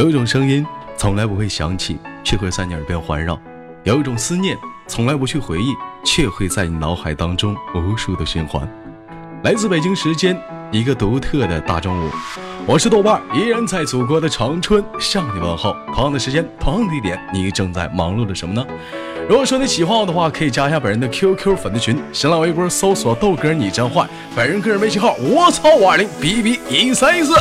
有一种声音从来不会响起，却会在你耳边环绕；有一种思念从来不去回忆，却会在你脑海当中无数的循环。来自北京时间一个独特的大中午，我是豆瓣，依然在祖国的长春向你问候。同样的时间，同样的地点，你正在忙碌着什么呢？如果说你喜欢我的话，可以加一下本人的 QQ 粉丝群，新浪微博搜索豆哥你真坏，本人个人微信号我操五二零 B B 一三一四。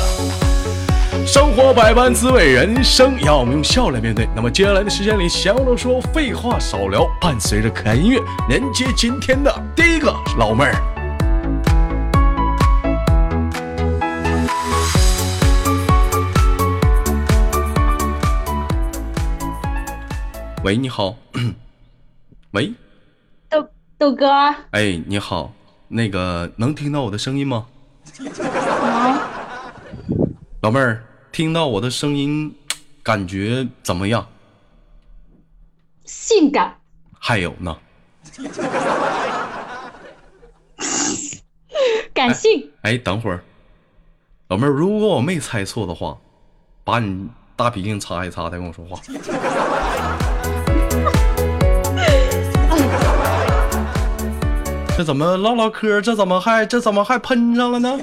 生活百般滋味，人生要我们用笑来面对。那么接下来的时间里，闲话少说，废话少聊，伴随着可爱音乐，连接今天的第一个老妹儿。喂，你好。喂，豆豆哥。哎，你好，那个能听到我的声音吗？能。老妹儿，听到我的声音，感觉怎么样？性感。还有呢？感性。哎，等会儿，老妹儿，如果我没猜错的话，把你大鼻涕擦一擦，再跟我说话。这怎么唠唠嗑？这怎么还这怎么还喷上了呢？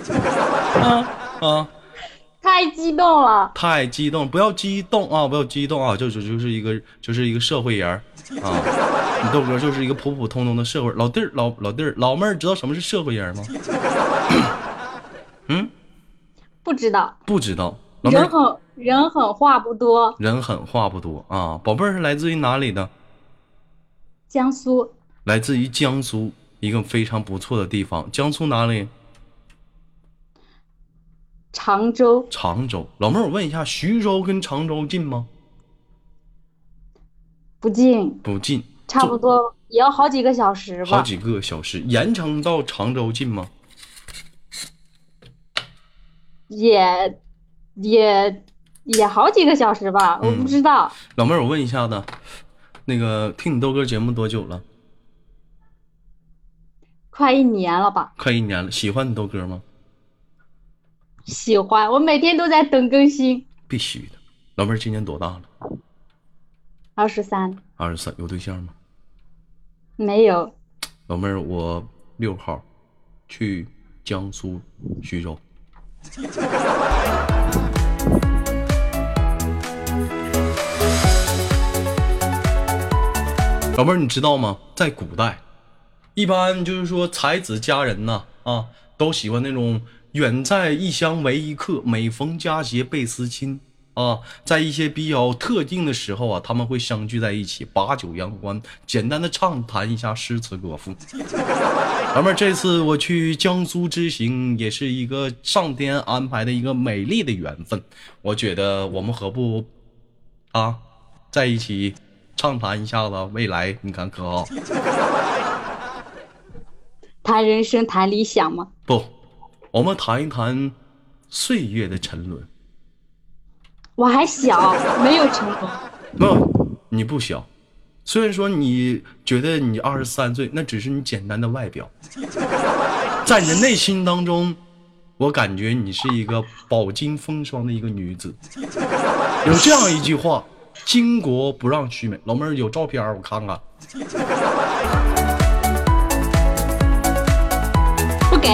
啊啊！太激动了！太激动！不要激动啊！不要激动啊！就就就是一个就是一个社会人啊！你豆哥就是一个普普通通的社会老弟儿老老弟儿老妹儿，知道什么是社会人吗？嗯，不知道。不知道。人狠人狠话不多。人狠话不多啊！宝贝儿是来自于哪里的？江苏。来自于江苏。一个非常不错的地方，江苏哪里？常州。常州，老妹儿，我问一下，徐州跟常州近吗？不近。不近，差不多也要好几个小时吧。好几个小时，盐城到常州近吗？也也也好几个小时吧，我不知道。老妹儿，我问一下子，那个听你豆哥节目多久了？快一年了吧？快一年了，喜欢你豆哥吗？喜欢，我每天都在等更新。必须的，老妹儿今年多大了？二十三。二十三，有对象吗？没有。老妹儿，我六号去江苏徐州。老妹儿，你知道吗？在古代。一般就是说，才子佳人呐，啊，都喜欢那种远在异乡为异客，每逢佳节倍思亲啊。在一些比较特定的时候啊，他们会相聚在一起，把酒言欢，简单的畅谈一下诗词歌赋。老妹儿，这次我去江苏之行，也是一个上天安排的一个美丽的缘分。我觉得我们何不啊，在一起畅谈一下子未来，你看可好？谈人生，谈理想吗？不，我们谈一谈岁月的沉沦。我还小，没有沉沦。不，你不小。虽然说你觉得你二十三岁，那只是你简单的外表，在你的内心当中，我感觉你是一个饱经风霜的一个女子。有这样一句话：巾帼不让须眉。老妹儿有照片，我看看。不给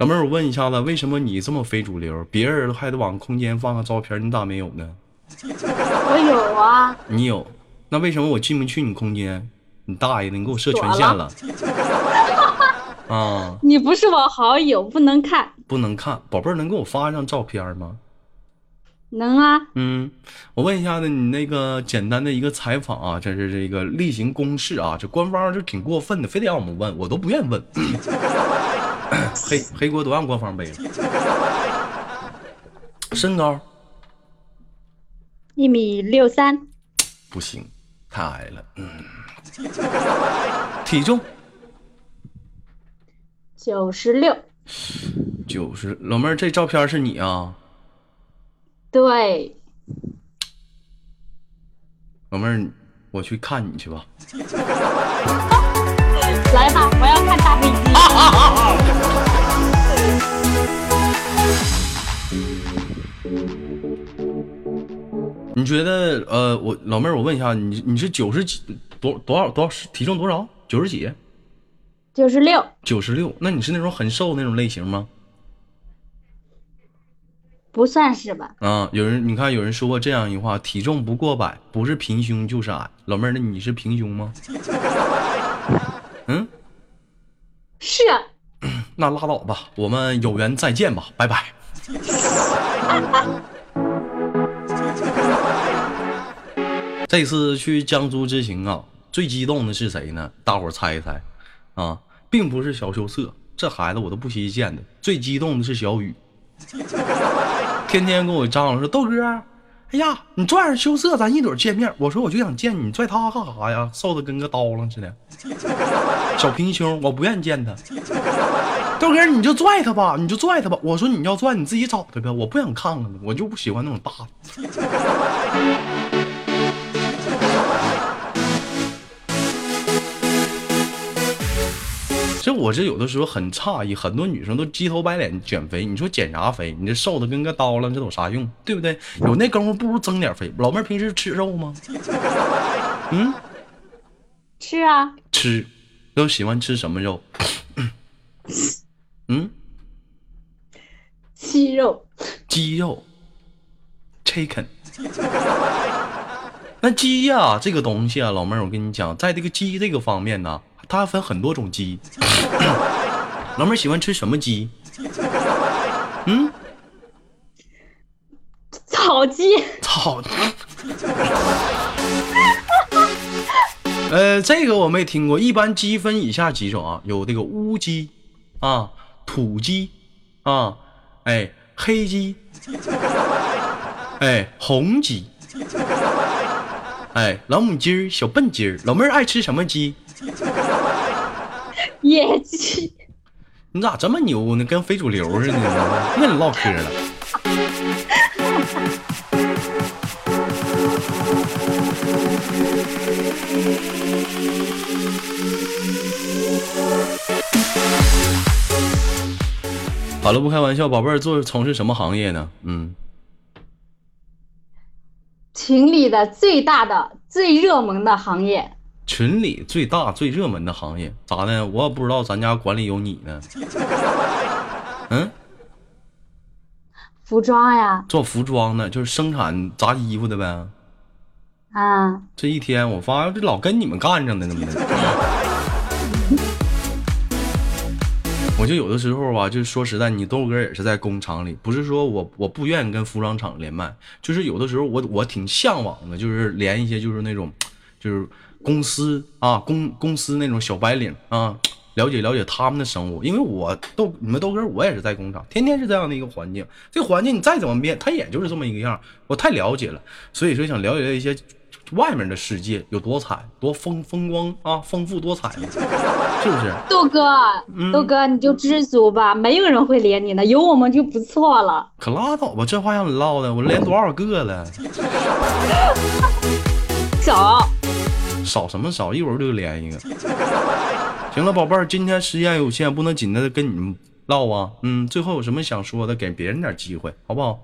老妹儿，我问一下子，为什么你这么非主流？别人还得往空间放个照片，你咋没有呢？我有啊。你有？那为什么我进不去你空间？你大爷的，你给我设权限了。啊！你不是我好友，不能看。不能看，宝贝儿，能给我发一张照片吗？能啊，嗯，我问一下子，你那个简单的一个采访啊，这是这个例行公事啊，这官方就挺过分的，非得让我们问，我都不愿意问。黑黑锅都让官方背了。身高一米六三，不行，太矮了。嗯，体重九十六，九十，老妹儿，这照片是你啊？对，老妹儿，我去看你去吧。来吧，我要看大飞机。觉得呃，我老妹儿，我问一下，你你是九十几多多少多少体重多少？九十几？九十六，九十六？那你是那种很瘦那种类型吗？不算是吧？啊，有人你看有人说过这样一句话：体重不过百，不是平胸就是矮。老妹儿，那你是平胸吗？嗯，是。那拉倒吧，我们有缘再见吧，拜拜。这次去江苏之行啊，最激动的是谁呢？大伙儿猜一猜，啊，并不是小羞涩，这孩子我都不稀见的。最激动的是小雨，天天跟我张罗说豆哥，哎呀，你拽着羞涩，咱一会儿见面。我说我就想见你，拽他干啥呀？瘦的跟个刀郎似的，小平胸，我不愿意见他。豆哥，你就拽他吧，你就拽他吧。我说你要拽，你自己找他呗，我不想看看我就不喜欢那种大的。其实我这有的时候很诧异，很多女生都鸡头白脸减肥，你说减啥肥？你这瘦的跟个刀了，这有啥用？对不对？有那功夫不如增点肥。老妹儿平时吃肉吗？嗯，吃啊。吃，都喜欢吃什么肉？嗯，鸡肉。鸡肉，chicken。那鸡呀，这个东西啊，老妹儿，我跟你讲，在这个鸡这个方面呢。它分很多种鸡，老妹儿喜欢吃什么鸡？嗯，草鸡。草。呃，这个我没听过。一般鸡分以下几种啊，有这个乌鸡啊、土鸡啊、哎黑鸡、哎红鸡、哎老母鸡儿、小笨鸡儿。老妹儿爱吃什么鸡？野鸡，你咋这么牛呢？跟非主流似的呢？别跟你唠嗑了。好了，不开玩笑，宝贝儿做从事什么行业呢？嗯，群里的最大的、最热门的行业。群里最大最热门的行业咋的？我也不知道咱家管理有你呢。嗯，服装呀，做服装的，就是生产扎衣服的呗。啊，这一天我发现这老跟你们干着呢，怎么的？我就有的时候吧，就是说实在，你豆哥也是在工厂里，不是说我我不愿意跟服装厂连麦，就是有的时候我我挺向往的，就是连一些就是那种，就是。公司啊，公公司那种小白领啊，了解了解他们的生活，因为我豆你们豆哥，我也是在工厂，天天是这样的一个环境。这个环境你再怎么变，它也就是这么一个样我太了解了，所以说想了解一些外面的世界有多惨，多风风光啊，丰富多彩，是不是？豆哥，豆哥你就知足吧，没有人会连你的，有我们就不错了。可拉倒吧，这话让你唠的，我连多少个了？少。少什么少？一会儿就连一个。行了，宝贝儿，今天时间有限，不能紧着跟你们唠啊。嗯，最后有什么想说的，给别人点机会，好不好？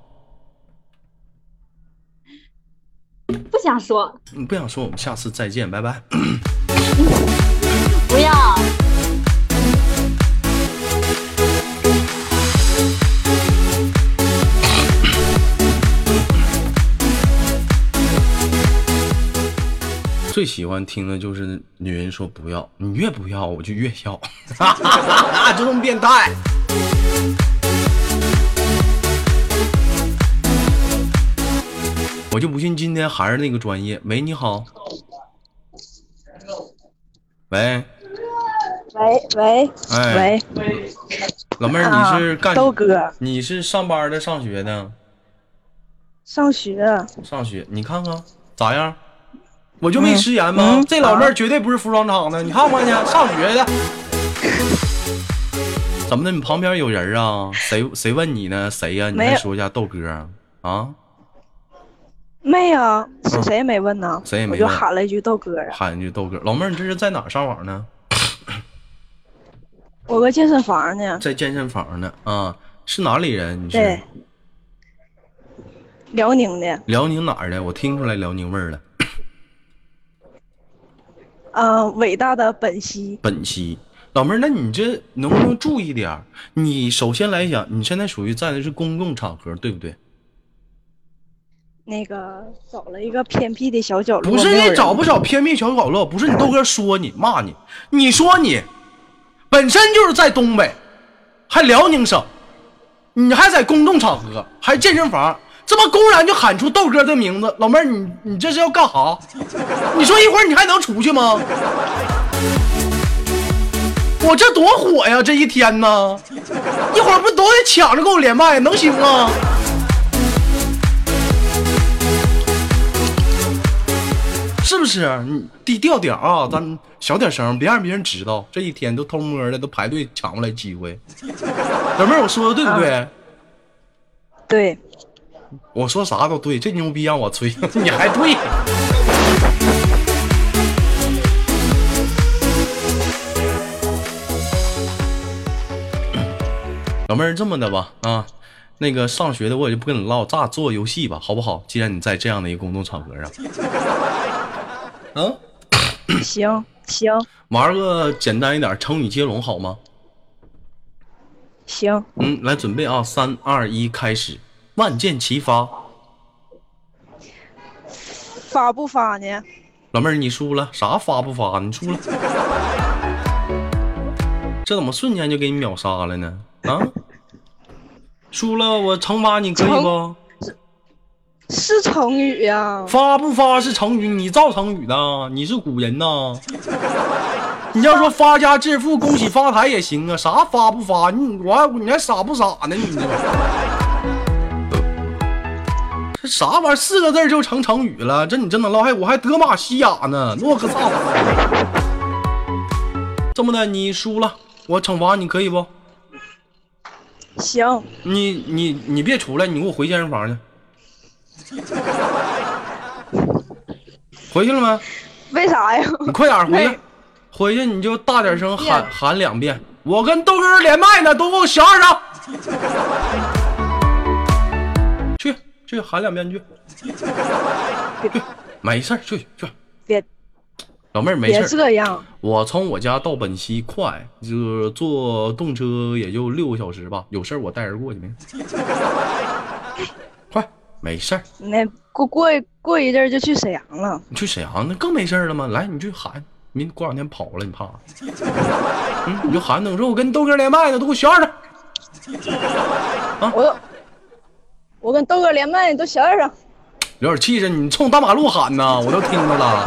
不想说。你不想说，我们下次再见，拜拜。不要。最喜欢听的就是女人说不要，你越不要我就越要，就这么变态。我就不信今天还是那个专业。喂，你好。喂。喂喂。哎。喂。老妹儿，你是干？豆哥。你是上班的，上学的？上学。上学，你看看咋样？我就没食言吗？这老妹儿绝对不是服装厂的，你看看去，上学的。怎么的？你旁边有人啊？谁谁问你呢？谁呀？你再说一下，豆哥啊？没有，是谁没问呢？谁也没问，就喊了一句豆哥啊。喊一句豆哥，老妹儿，你这是在哪上网呢？我搁健身房呢。在健身房呢啊？是哪里人？你是？辽宁的，辽宁哪儿的？我听出来辽宁味儿了。啊，伟大的本兮，本兮，老妹儿，那你这能不能注意点儿？你首先来讲，你现在属于在的是公共场合，对不对？那个找了一个偏僻的小角落，不是你找不找偏僻小角落，不是你豆哥说你骂你，你说你本身就是在东北，还辽宁省，你还在公众场合，还健身房，这么公然就喊出豆哥的名字，老妹儿，你你这是要干哈？你说一会儿你还能出去吗？我这多火呀！这一天呢，一会儿不都得抢着跟我连麦，能行吗？是不是？低调点啊，咱小点声，别让别人知道。这一天都偷摸的，都排队抢过来机会。老妹儿，我说的对不对？对，我说啥都对，这牛逼让我吹，你还对。老妹儿，这么的吧，啊，那个上学的我也就不跟你唠，咱俩做游戏吧，好不好？既然你在这样的一个公众场合上，啊，行行玩个简单一点，成语接龙好吗？行，嗯，来准备啊，三二一，开始，万箭齐发。发不发呢？老妹儿，你输了，啥发不发？你输了，这怎么瞬间就给你秒杀了呢？啊，输了，我惩罚你可以不？是成语呀、发不发是成语，你造成语的，你是古人呐。你要说发家致富、恭喜发财也行啊，啥发不发？你我还你还傻不傻呢？你这这啥玩意儿？四个字就成成语了？这你真能唠？还我还德玛西亚呢，诺克萨斯。这么的，你输了，我惩罚你可以不？行，你你你别出来，你给我回健身房去。回去了没？为啥呀？你快点回去，回去你就大点声喊喊两遍。我跟豆哥连麦呢，都给我小点声。去去喊两遍去，去，没事儿去去。别老妹儿没事儿，这样，我从我家到本溪快，就坐动车也就六个小时吧。有事儿我带人过去没？快，没事儿。那过过过一阵儿就去沈阳了。你去沈阳那更没事儿了吗？来，你去喊，明过两天跑了，你怕？嗯，你就喊等说，我跟豆哥连麦呢，都给我小点声。我我跟豆哥连麦，你都小点声。有点气势，你冲大马路喊呢，我都听着了。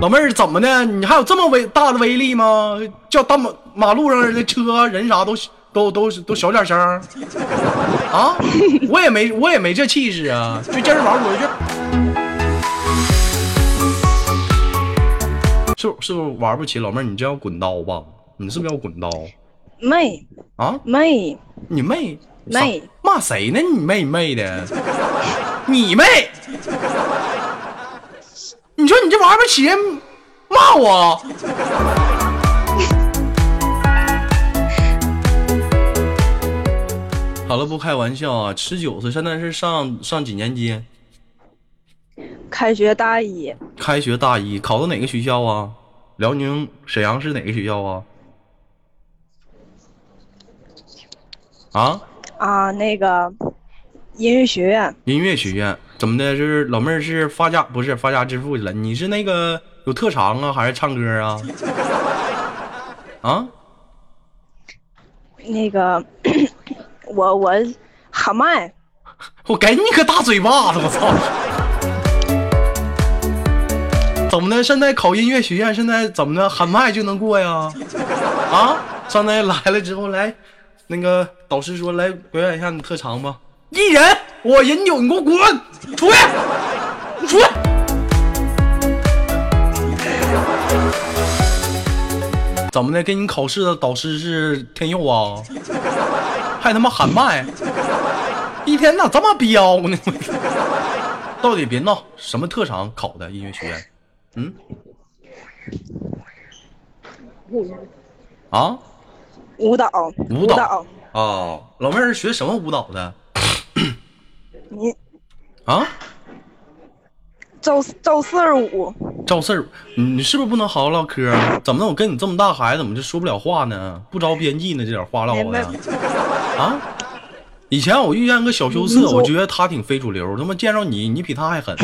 老妹儿怎么的？你还有这么威大的威力吗？叫大马马路上的车人啥都都都都小点声啊！我也没我也没这气势啊！就健身房回去。是不是不是玩不起？老妹儿，你这要滚刀吧？你是不是要滚刀妹啊？妹，你妹妹骂谁呢？你妹妹的，你妹！你说你这玩不起人，骂我？好了，不开玩笑啊！十九岁，现在是上上几年级？开学大一，开学大一，考的哪个学校啊？辽宁沈阳市哪个学校啊？啊？啊，那个音乐学院，音乐学院怎么的？就是老妹儿是发家不是发家致富去了？你是那个有特长啊，还是唱歌啊？啊？那个我我喊麦，我给你个大嘴巴子！我操！怎么的？现在考音乐学院，现在怎么的？喊麦就能过呀？啊？上来来了之后，来，那个导师说来表演一下你特长吧。一人，我饮酒，你给我滚出去！你出去！怎么的？给你考试的导师是天佑啊？还他妈喊麦？一天咋这么彪呢？到底别闹，什么特长考的音乐学院？嗯？啊？舞蹈，舞蹈，哦，老妹儿是学什么舞蹈的？你啊？赵赵四儿五，赵四儿，你你是不是不能好好唠嗑啊？怎么能我跟你这么大孩子，怎么就说不了话呢？不着边际呢？这点话唠的啊？以前我遇见个小羞涩，我觉得他挺非主流，他妈见着你，你比他还狠。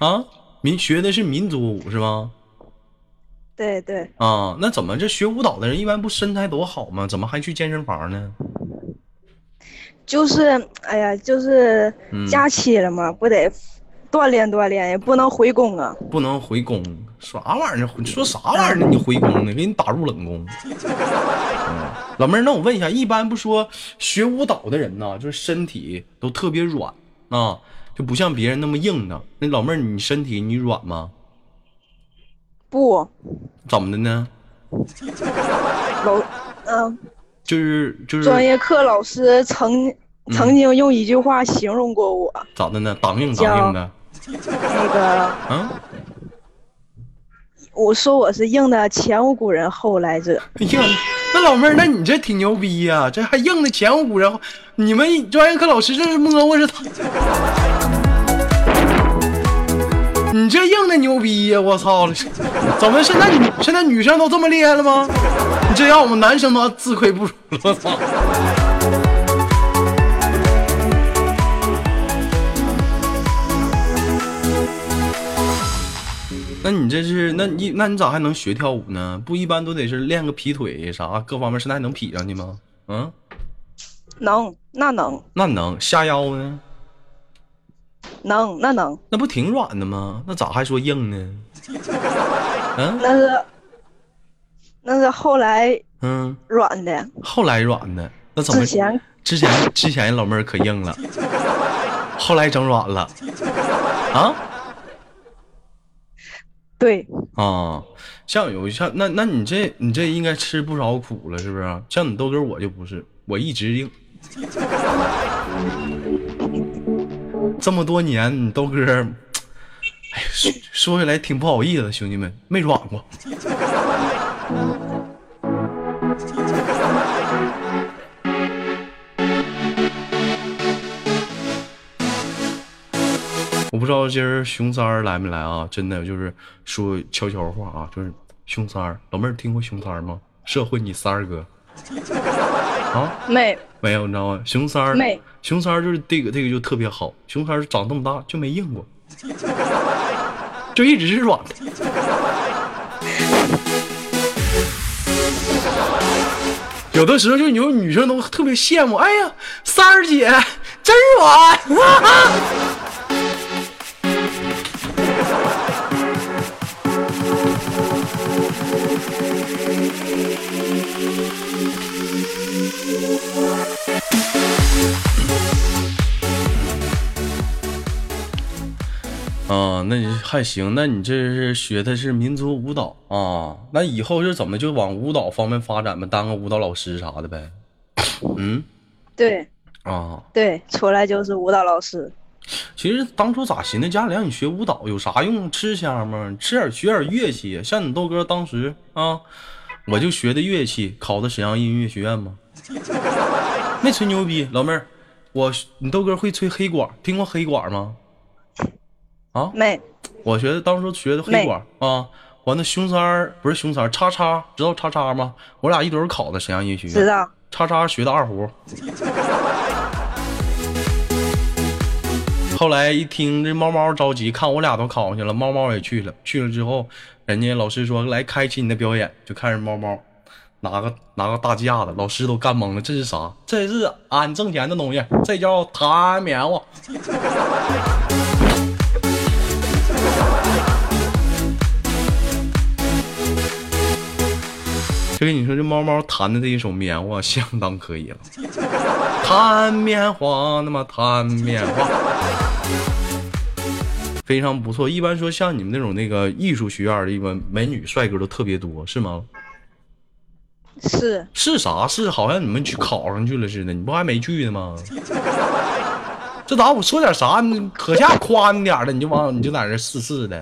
啊，民学的是民族舞是吗？对对，啊，那怎么这学舞蹈的人一般不身材多好吗？怎么还去健身房呢？就是哎呀，就是嗯假期了嘛，不得锻炼锻炼，也不能回宫啊。不能回宫，啥玩意儿？你说啥玩意儿呢？你回宫呢？给你打入冷宫。嗯，老妹儿，那我问一下，一般不说学舞蹈的人呢，就是身体都特别软啊，就不像别人那么硬的。那老妹儿，你身体你软吗？不，怎么的呢？老嗯，就是就是专业课老师曾嗯曾经用一句话形容过我，咋的呢？当硬当硬的，那个嗯。我说我是硬的前无古人后来者。哎呀，那老妹儿，那你这挺牛逼呀、这还硬的前无古人后。你们专业课老师这是摸摸是他，你这硬的牛逼呀、我操了！怎么现在女现在女生都这么厉害了吗？你这让我们男生都自愧不如了，我操！那你这是那你那你咋还能学跳舞呢？不一般都得是练个劈腿啥，各方面现在还能劈上去吗？嗯，能，那能，那能下腰呢？能，那能，那不挺软的吗？那咋还说硬呢？嗯那是那是后来嗯，软的，后来软的，那怎么之前之前之前老妹儿可硬了，后来整软了啊对，啊！像有像那那你这你这应该吃不少苦了，是不是？像你豆哥我就不是，我一直硬。这么多年，你豆哥，哎呀，说说起来挺不好意思，兄弟们，没软过。我不知道今儿熊三儿来没来啊？真的就是说悄悄话啊，就是熊三儿，老妹儿听过熊三儿吗？社会你三儿哥啊？没没有，你知道吗？熊三儿没，熊三就是这个这个就特别好，熊三儿长这么大就没硬过，就一直是软的。有的时候就有女生都特别羡慕，哎呀，三儿姐真软。啊，那你还行，那你这是学的是民族舞蹈啊？那以后是怎么就往舞蹈方面发展呗？当个舞蹈老师啥的呗？嗯对啊，对，出来就是舞蹈老师。其实当初咋寻思，家里让你学舞蹈有啥用？吃香吗？吃点学点乐器，像你豆哥当时啊，我就学的乐器，考的沈阳音乐学院嘛，没吹牛逼，老妹儿，我你豆哥会吹黑管，听过黑管吗？啊，没我学的当初学的黑管啊，完了熊三儿不是熊三儿，叉叉知道叉叉吗？我俩一堆儿考的沈阳音乐学院，知道，叉叉学的二胡。后来一听这猫猫着急，看我俩都考上去了，猫猫也去了。去了之后，人家老师说来开启你的表演，就看着猫猫拿个拿个大架子，老师都干懵了，这是啥？这是俺挣钱的东西，这叫弹棉花。就跟你说，这猫猫弹的这一首棉花相当可以了，弹棉花，那么弹棉花，非常不错。一般说像你们那种那个艺术学院的，一般美女帅哥都特别多，是吗？是是啥？是好像你们去考上去了似的，你不还没去呢吗？这咋我说点啥，你可下夸你点儿了，你就往你就在这试试的。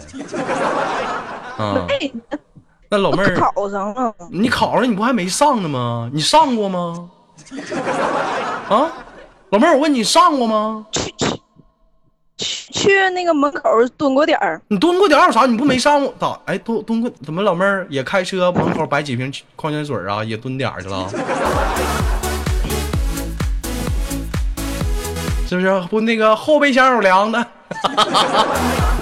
啊，没那老妹儿，考上了，你考上你不还没上呢吗？你上过吗？啊，老妹儿，我问你上过吗？去去去去那个门口蹲过点儿，你蹲过点儿有啥？你不没上过咋？哎，蹲蹲过怎么老妹儿也开车门口摆几瓶矿泉水啊？也蹲点儿去了？是不是？不那个后备箱有凉的。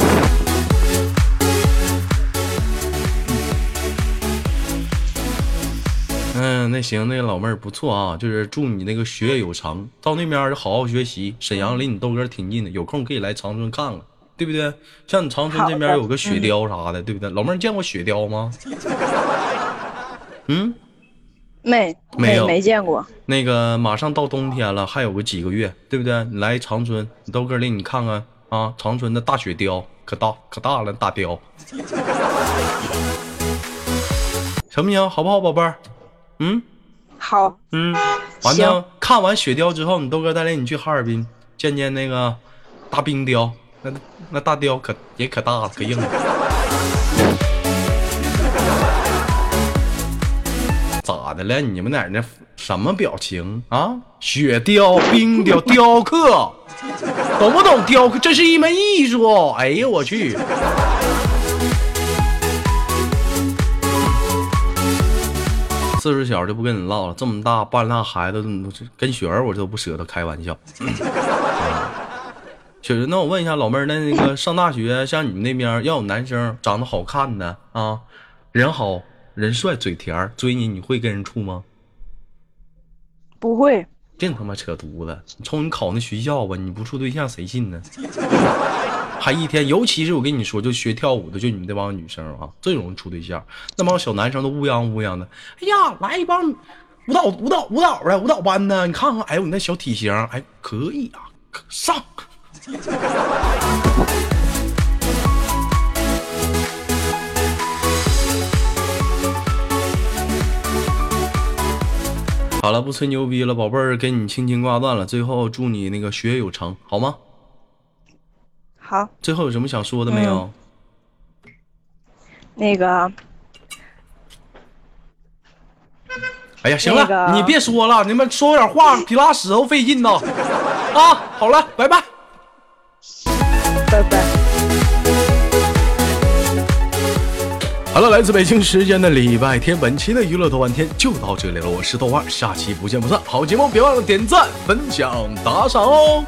嗯，那行，那个老妹儿不错啊，就是祝你那个学业有成，到那边儿就好好学习。沈阳离你豆哥挺近的，有空可以来长春看看，对不对？像你长春这边有个雪雕啥的，对不对？老妹儿见过雪雕吗？嗯，没没有没见过。那个马上到冬天了，还有个几个月，对不对？你来长春，你豆哥领你看看啊，长春的大雪雕可大可大了，大雕，行不行？好不好，宝贝儿？嗯。好，嗯，完行了，看完雪雕之后，你豆哥带领你去哈尔滨见见那个大冰雕，那那大雕可也可大了，可硬了。咋的了？你们哪儿那什么表情啊？雪雕、冰雕、雕刻，懂不懂雕刻？这是一门艺术。哎呀我去！岁数小就不跟你唠了，这么大半拉孩子，跟雪儿我都不舍得开玩笑。雪儿，那我问一下老妹儿，那那个上大学，像你们那边要有男生长得好看的啊，人好人帅嘴甜追你，你会跟人处吗？不会，净他妈扯犊子！你瞅你考那学校吧，你不处对象谁信呢？还一天，尤其是我跟你说，就学跳舞的，就你们这帮女生啊，最容易处对象。那帮小男生都乌泱乌泱的，哎呀，来一帮舞蹈舞蹈舞蹈的舞蹈班的，你看看，哎呦，你那小体型，哎，可以啊，上。好了，不吹牛逼了，宝贝儿，给你轻轻挂断了。最后祝你那个学业有成，好吗？好，最后有什么想说的没有？那个哎呀，行了，那个你别说了，你们说点话比拉屎都费劲呢。啊，好了，拜拜。拜拜。好了，来自北京时间的礼拜天，本期的娱乐豆瓣天就到这里了。我是豆瓣儿，下期不见不散。好节目别忘了点赞、分享、打赏哦。